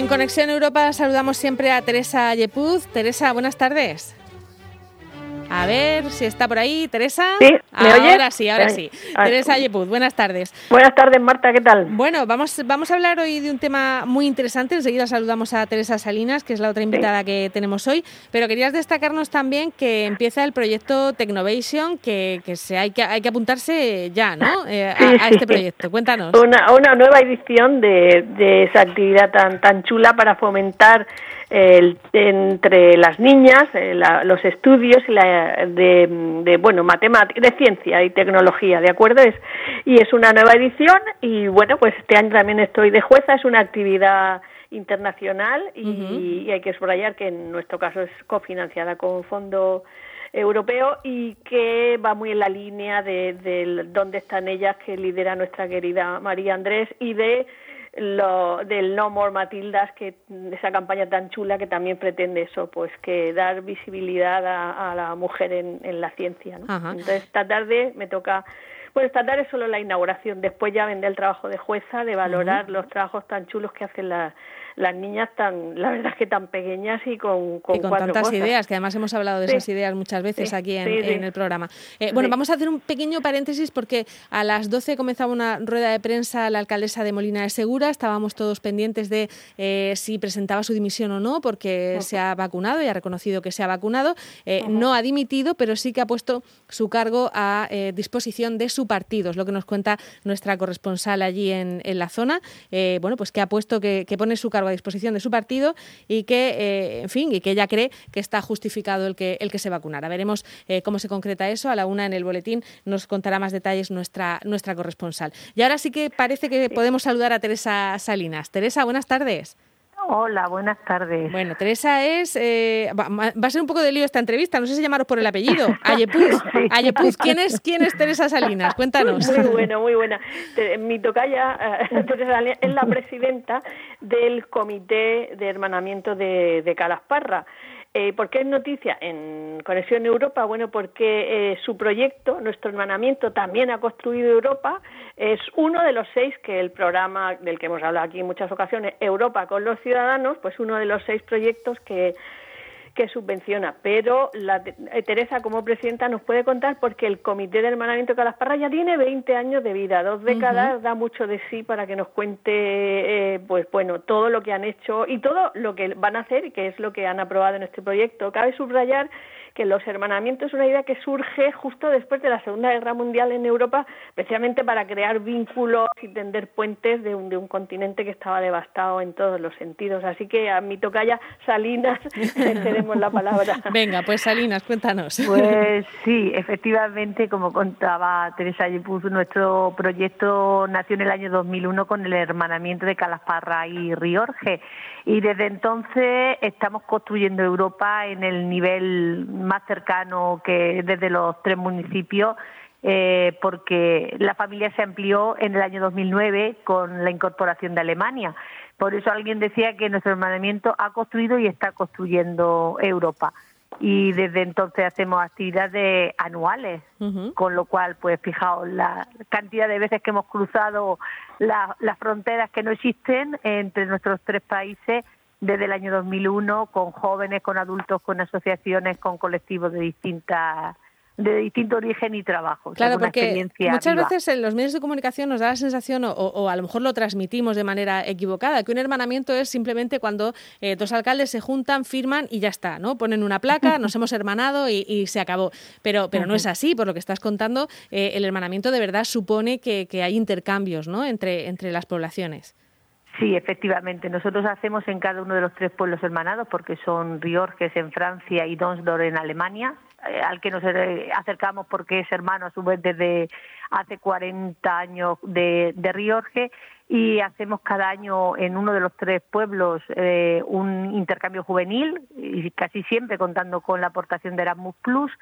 En Conexión Europa saludamos siempre a Teresa Yepuz. Teresa, buenas tardes. A ver si está por ahí, Teresa. Sí, ¿me ahora sí, ahora sí. Teresa Yepuz, buenas tardes. Buenas tardes, Marta, ¿qué tal? Bueno, vamos, vamos a hablar hoy de un tema muy interesante. Enseguida saludamos a Teresa Salinas, que es la otra invitada que tenemos hoy. Pero querías destacarnos también que empieza el proyecto Technovation, que, que se, hay, que hay que apuntarse ya, ¿no? Eh, a, este proyecto. Cuéntanos. Una, una nueva edición de, de esa actividad tan, tan chula para fomentar entre las niñas eh, los estudios de, de, bueno matemática de ciencia y tecnología de acuerdo es y es una nueva edición y bueno pues este año también estoy de jueza es una actividad internacional y, hay que subrayar que en nuestro caso es cofinanciada con fondo europeo y que va muy en la línea de, de dónde están ellas que lidera nuestra querida María Andrés y de lo, del No More Matildas, que esa campaña tan chula que también pretende eso, pues que dar visibilidad a, la mujer en, en la ciencia. ¿no? Entonces esta tarde me toca, pues esta tarde es solo la inauguración, después ya vendré el trabajo de jueza, de valorar los trabajos tan chulos que hacen las las niñas tan, la verdad es que tan pequeñas y con, con, tantas ideas, que además hemos hablado de esas ideas muchas veces aquí en, el programa. Eh, bueno, vamos a hacer un pequeño paréntesis porque a las 12 comenzaba una rueda de prensa la alcaldesa de Molina de Segura, estábamos todos pendientes de eh, si presentaba su dimisión o no, porque se ha vacunado y ha reconocido que se ha vacunado, eh, no ha dimitido, pero sí que ha puesto su cargo a disposición de su partido, es lo que nos cuenta nuestra corresponsal allí en, la zona, bueno, pues que ha puesto que, que pone su cargo a disposición de su partido y que, eh, en fin, y que ella cree que está justificado el que, el que se vacunara. Veremos eh, cómo se concreta eso. A la una en el boletín nos contará más detalles nuestra, nuestra corresponsal. Y ahora sí que parece que podemos saludar a Teresa Salinas. Teresa, buenas tardes. Hola, buenas tardes. Bueno, Teresa es. Eh, va, a ser un poco de lío esta entrevista, no sé si llamaros por el apellido. Ayepuz. Ayepuz, ¿quién es, ¿quién es Teresa Salinas? Cuéntanos. Muy bueno, muy buena. Mi tocaya, eh, Teresa Salinas, es la presidenta del Comité de Hermanamiento de, de Calasparra. Eh, ¿Por qué es noticia en Conexión Europa? Bueno, porque eh, su proyecto, nuestro hermanamiento, también ha construido Europa. Es uno de los seis que el programa del que hemos hablado aquí en muchas ocasiones, Europa con los ciudadanos, pues uno de los seis proyectos que que subvenciona, pero la, eh, Teresa como presidenta nos puede contar porque el Comité de Hermanamiento de Calasparra ya tiene 20 años de vida, dos décadas, da mucho de sí para que nos cuente eh, pues bueno, todo lo que han hecho y todo lo que van a hacer y que es lo que han aprobado en este proyecto. Cabe subrayar que los hermanamientos es una idea que surge justo después de la Segunda Guerra Mundial en Europa, especialmente para crear vínculos y tender puentes de un, de un continente que estaba devastado en todos los sentidos. Así que a mi tocaya Salinas tenemos la palabra. Venga, pues Salinas, cuéntanos. Pues sí, efectivamente, como contaba Teresa Yepuz, nuestro proyecto nació en el año 2001 con el hermanamiento de Calasparra y Riorge y desde entonces estamos construyendo Europa en el nivel más cercano que desde los tres municipios eh, porque la familia se amplió en el año 2009 con la incorporación de Alemania. Por eso alguien decía que nuestro hermanamiento ha construido y está construyendo Europa y desde entonces hacemos actividades anuales, con lo cual, pues fijaos la cantidad de veces que hemos cruzado las fronteras que no existen entre nuestros tres países desde el año 2001, con jóvenes, con adultos, con asociaciones, con colectivos de distintas de distinto origen y trabajo. Claro, porque muchas veces en los medios de comunicación nos da la sensación, o, a lo mejor lo transmitimos de manera equivocada, que un hermanamiento es simplemente cuando eh, dos alcaldes se juntan, firman y ya está, ¿no? Ponen una placa, nos hemos hermanado y, se acabó. Pero, pero no es así, por lo que estás contando, eh, el hermanamiento de verdad supone que, hay intercambios ¿no? entre, entre las poblaciones. Sí, efectivamente. Nosotros hacemos en cada uno de los tres pueblos hermanados, porque son Riorges en Francia y Donsdorf en Alemania, eh, al que nos eh, acercamos porque es hermano a su vez desde hace 40 años de, de Riorge y hacemos cada año en uno de los tres pueblos eh, un intercambio juvenil y casi siempre contando con la aportación de Erasmus Plus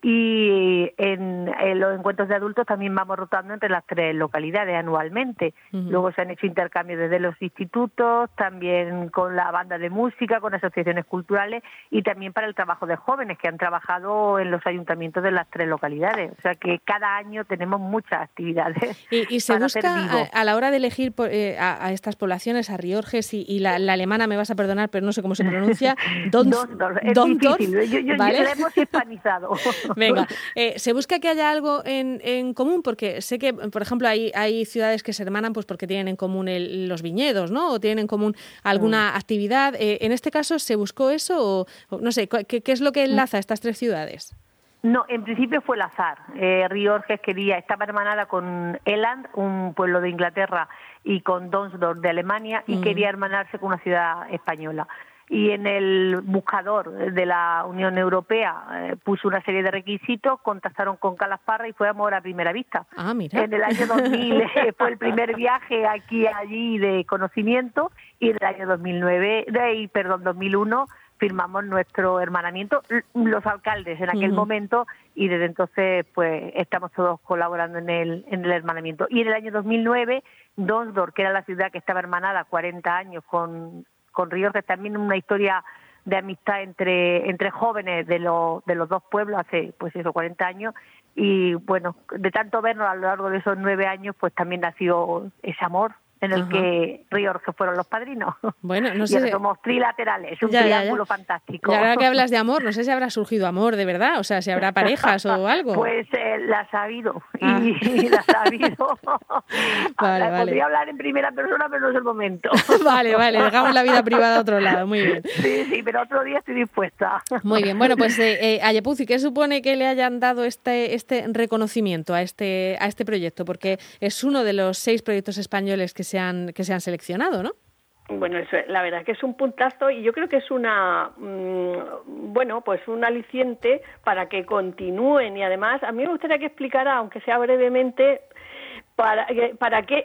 y en, los encuentros de adultos también vamos rotando entre las tres localidades anualmente. Luego se han hecho intercambios desde los institutos, también con la banda de música, con asociaciones culturales y también para el trabajo de jóvenes que han trabajado en los ayuntamientos de las tres localidades. O sea que cada año tenemos muchas actividades. Y, se busca a, la hora de elegir eh, a, estas poblaciones, a Riorges y, la, alemana, me vas a perdonar, pero no sé cómo se pronuncia, Donsdorf. Es difícil, yo, hemos hispanizado. Venga, eh, ¿se busca que haya algo en, en, común? Porque sé que, por ejemplo, hay, hay ciudades que se hermanan pues porque tienen en común los viñedos, ¿no? O tienen en común alguna mm. actividad. Eh, ¿En este caso se buscó eso o, no sé, ¿qué, es lo que enlaza estas tres ciudades? No, en principio fue el azar. Eh, Riorges quería, estaba hermanada con Eland, un pueblo de Inglaterra, y con Donsdorf de Alemania, y mm. quería hermanarse con una ciudad española y en el buscador de la Unión Europea eh, puso una serie de requisitos, contactaron con Calasparra y fue amor a primera vista. Ah, mira. En el año 2000 eh, fue el primer viaje aquí allí de conocimiento y en el año 2009, de, perdón, 2001 firmamos nuestro hermanamiento los alcaldes en aquel momento y desde entonces pues estamos todos colaborando en el en el hermanamiento y en el año 2009 Donsdor que era la ciudad que estaba hermanada 40 años con con que también una historia de amistad entre, entre jóvenes de, los de los dos pueblos hace, pues eso, 40 años. Y bueno, de tanto vernos a lo largo de esos nueve años, pues también nació ese amor en el que Ríos que fueron los padrinos. Bueno, no sé. Y somos trilaterales, un triángulo fantástico. Y ahora que hablas de amor, no sé si habrá surgido amor de verdad, o sea, si habrá parejas o algo. Pues eh, las ha habido, ah. y las ha habido. vale, vale. Podría hablar en primera persona, pero no es el momento. vale, vale, dejamos la vida privada a otro lado, muy bien. Sí, sí, pero otro día estoy dispuesta. Muy bien, bueno, pues eh, eh, Ayepuzzi, ¿qué supone que le hayan dado este, este reconocimiento a este, a este proyecto? Porque es uno de los seis proyectos españoles que se han, que se han seleccionado, ¿no? Bueno, eso, la verdad que es un puntazo y yo creo que es una, mm, bueno, pues un aliciente para que continúen y además a mí me gustaría que explicara, aunque sea brevemente, para, para qué,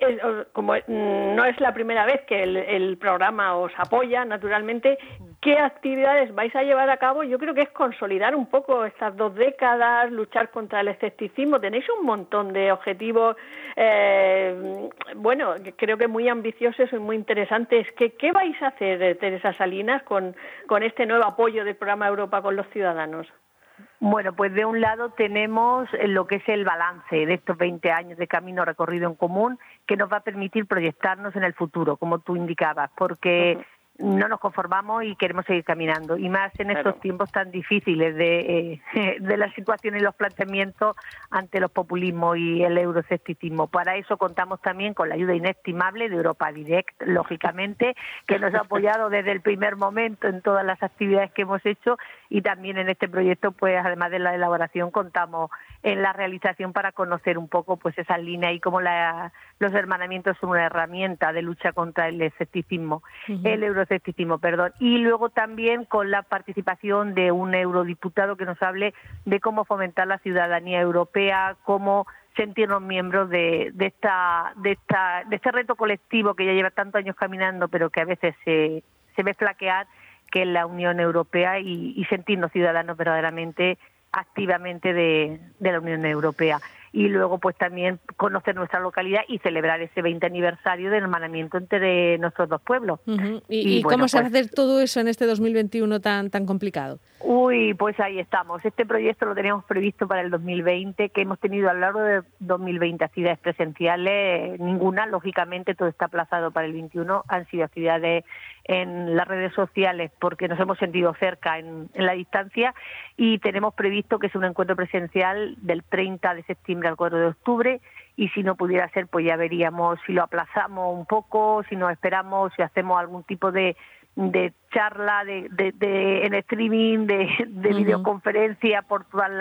como mm, no es la primera vez que el, programa os apoya, naturalmente, ¿qué actividades vais a llevar a cabo? Yo creo que es consolidar un poco estas dos décadas, luchar contra el escepticismo. Tenéis un montón de objetivos, eh, bueno, creo que muy ambiciosos y muy interesantes. ¿Qué, ¿Qué vais a hacer, Teresa Salinas, con, con este nuevo apoyo del programa Europa con los ciudadanos? Bueno, pues de un lado tenemos lo que es el balance de estos 20 años de camino recorrido en común que nos va a permitir proyectarnos en el futuro, como tú indicabas, porque no nos conformamos y queremos seguir caminando. Y más en estos tiempos tan difíciles de, eh, de la situación y los planteamientos ante los populismos y el euroescepticismo. Para eso contamos también con la ayuda inestimable de Europa Direct, lógicamente, que nos ha apoyado desde el primer momento en todas las actividades que hemos hecho y también en este proyecto, pues además de la elaboración, contamos en la realización para conocer un poco pues esa línea y cómo la, los hermanamientos son una herramienta de lucha contra el escepticismo, el euroescepticismo, perdón. Y luego también con la participación de un eurodiputado que nos hable de cómo fomentar la ciudadanía europea, cómo sentirnos miembros de, de, esta, de, esta, de este reto colectivo que ya lleva tantos años caminando, pero que a veces se, se ve flaquear, que es la Unión Europea, y, y sentirnos ciudadanos verdaderamente activamente de, de la Unión Europea y luego pues también conocer nuestra localidad y celebrar ese 20 aniversario del hermanamiento entre nuestros dos pueblos. ¿Y, cómo se va a pues hacer todo eso en este 2021 tan, tan complicado? Uy, pues ahí estamos. Este proyecto lo teníamos previsto para el 2020, que hemos tenido a lo largo de 2020 actividades presenciales, ninguna, lógicamente todo está aplazado para el 21, han sido actividades en las redes sociales porque nos hemos sentido cerca en, en la distancia y tenemos previsto que es un encuentro presencial del 30 de septiembre al 4 de octubre y si no pudiera ser pues ya veríamos si lo aplazamos un poco, si nos esperamos, si hacemos algún tipo de, de charla de, de, en streaming, de, de videoconferencia por todas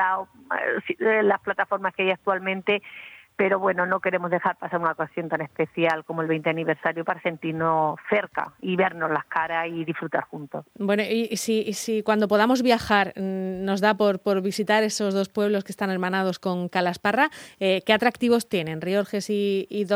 eh, las plataformas que hay actualmente pero bueno, no queremos dejar pasar una ocasión tan especial como el 20 aniversario para sentirnos cerca y vernos las caras y disfrutar juntos. Bueno, y si, si cuando podamos viajar mm, nos da por, por visitar esos dos pueblos que están hermanados con Calasparra, eh, ¿qué atractivos tienen? Riorges y, y,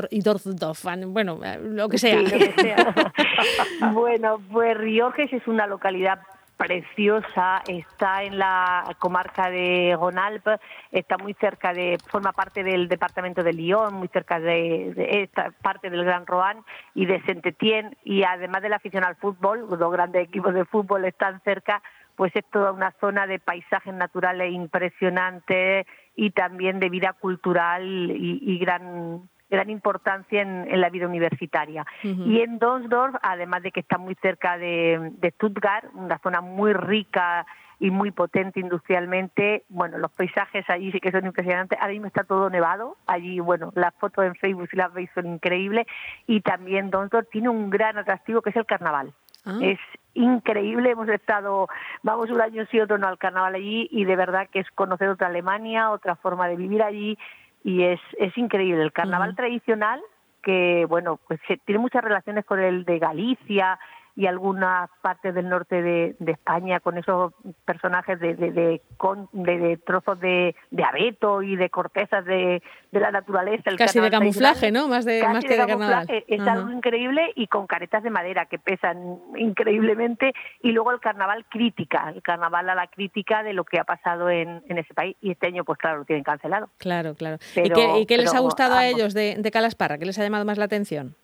bueno, eh, lo que sea. bueno, pues Riorges es una localidad preciosa, está en la comarca de Gonalp, está muy cerca de, forma parte del departamento de Lyon, muy cerca de, esta parte del Gran Roan y de Saint-Étienne, y además de la afición al fútbol, dos grandes equipos de fútbol están cerca, pues es toda una zona de paisajes naturales impresionantes y también de vida cultural y gran gran importancia en, la vida universitaria. Y en Donsdorf, además de que está muy cerca de, Stuttgart, una zona muy rica y muy potente industrialmente. Bueno, los paisajes allí sí que son impresionantes. Ahora mismo está todo nevado. Allí, bueno, las fotos en Facebook si las veis son increíbles. Y también Donsdorf tiene un gran atractivo que es el carnaval. Ah. Es increíble. Hemos estado, vamos un año sí, otro no al carnaval allí y de verdad que es conocer otra Alemania, otra forma de vivir allí y es, es increíble. El carnaval tradicional, que bueno, pues tiene muchas relaciones con el de Galicia y algunas partes del norte de, España con esos personajes de, de, de, trozos de, abeto y de cortezas de, la naturaleza. El Casi de camuflaje, ¿no? Más, de, más que de, carnaval. Es algo increíble y con caretas de madera que pesan increíblemente. Y luego el carnaval crítica, el carnaval a la crítica de lo que ha pasado en, ese país. Y este año, pues claro, lo tienen cancelado. Claro, claro. ¿Y qué, les ha gustado a ellos de, de Calasparra? ¿Qué les ha llamado más la atención?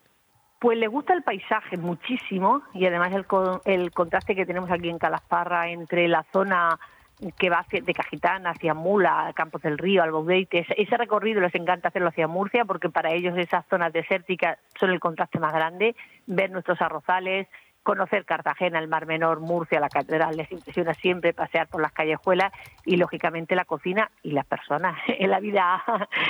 Pues le gusta el paisaje muchísimo y además el, el contraste que tenemos aquí en Calasparra entre la zona que va de Cajitán hacia Mula, Campos del Río, Albobeite, ese recorrido les encanta hacerlo hacia Murcia porque para ellos esas zonas desérticas son el contraste más grande, ver nuestros arrozales, conocer Cartagena, el Mar Menor, Murcia, la Catedral, les impresiona siempre pasear por las callejuelas y lógicamente la cocina y las personas, en la vida,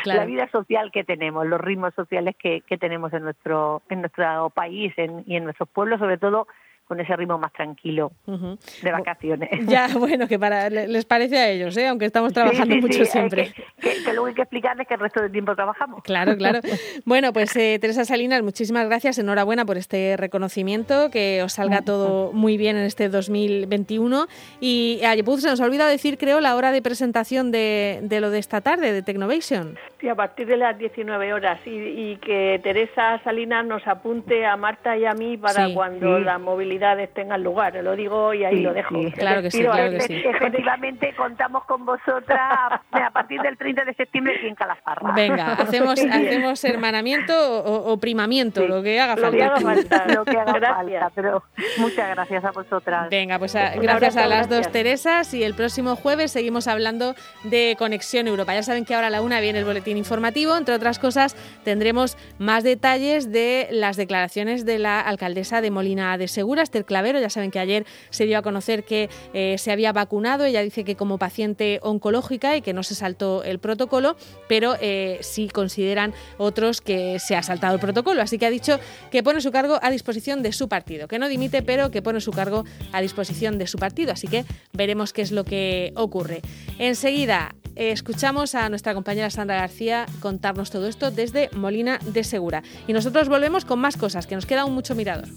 la vida social que tenemos, los ritmos sociales que, que tenemos en nuestro, en nuestro país y en nuestros pueblos, sobre todo con ese ritmo más tranquilo de vacaciones. Ya, bueno, que para les parece a ellos, ¿eh? aunque estamos trabajando mucho siempre. Que, luego hay que explicarles que el resto del tiempo trabajamos. Claro, claro. bueno, pues eh, Teresa Salinas, muchísimas gracias, enhorabuena por este reconocimiento, que os salga todo muy bien en este 2021. Y a se nos ha olvidado decir, creo, la hora de presentación de, de lo de esta tarde, de Technovation. Sí, a partir de las 19 horas y, que Teresa Salinas nos apunte a Marta y a mí para cuando la movilidad tengan lugar. Lo digo y ahí lo dejo. claro que sí, claro que sí. Efectivamente, contamos con vosotras a partir del 30 de septiembre aquí en Calafarra. Venga, hacemos, hacemos hermanamiento o, primamiento, lo que haga falta. Lo que haga falta, pero muchas gracias a vosotras. Venga, pues gracias a las dos Teresas y el próximo jueves seguimos hablando de Conexión Europa. Ya saben que ahora a la una viene el boletín informativo, entre otras cosas tendremos más detalles de las declaraciones de la alcaldesa de Molina de Segura Esther Clavero. Ya saben que ayer se dio a conocer que eh, se había vacunado. Ella dice que como paciente oncológica y que no se saltó el protocolo, pero eh, sí consideran otros que se ha saltado el protocolo. Así que ha dicho que pone su cargo a disposición de su partido, que no dimite, pero que pone su cargo a disposición de su partido. Así que veremos qué es lo que ocurre. Enseguida eh, escuchamos a nuestra compañera Sandra García contarnos todo esto desde Molina de Segura. Y nosotros volvemos con más cosas, que nos queda un mucho mirador.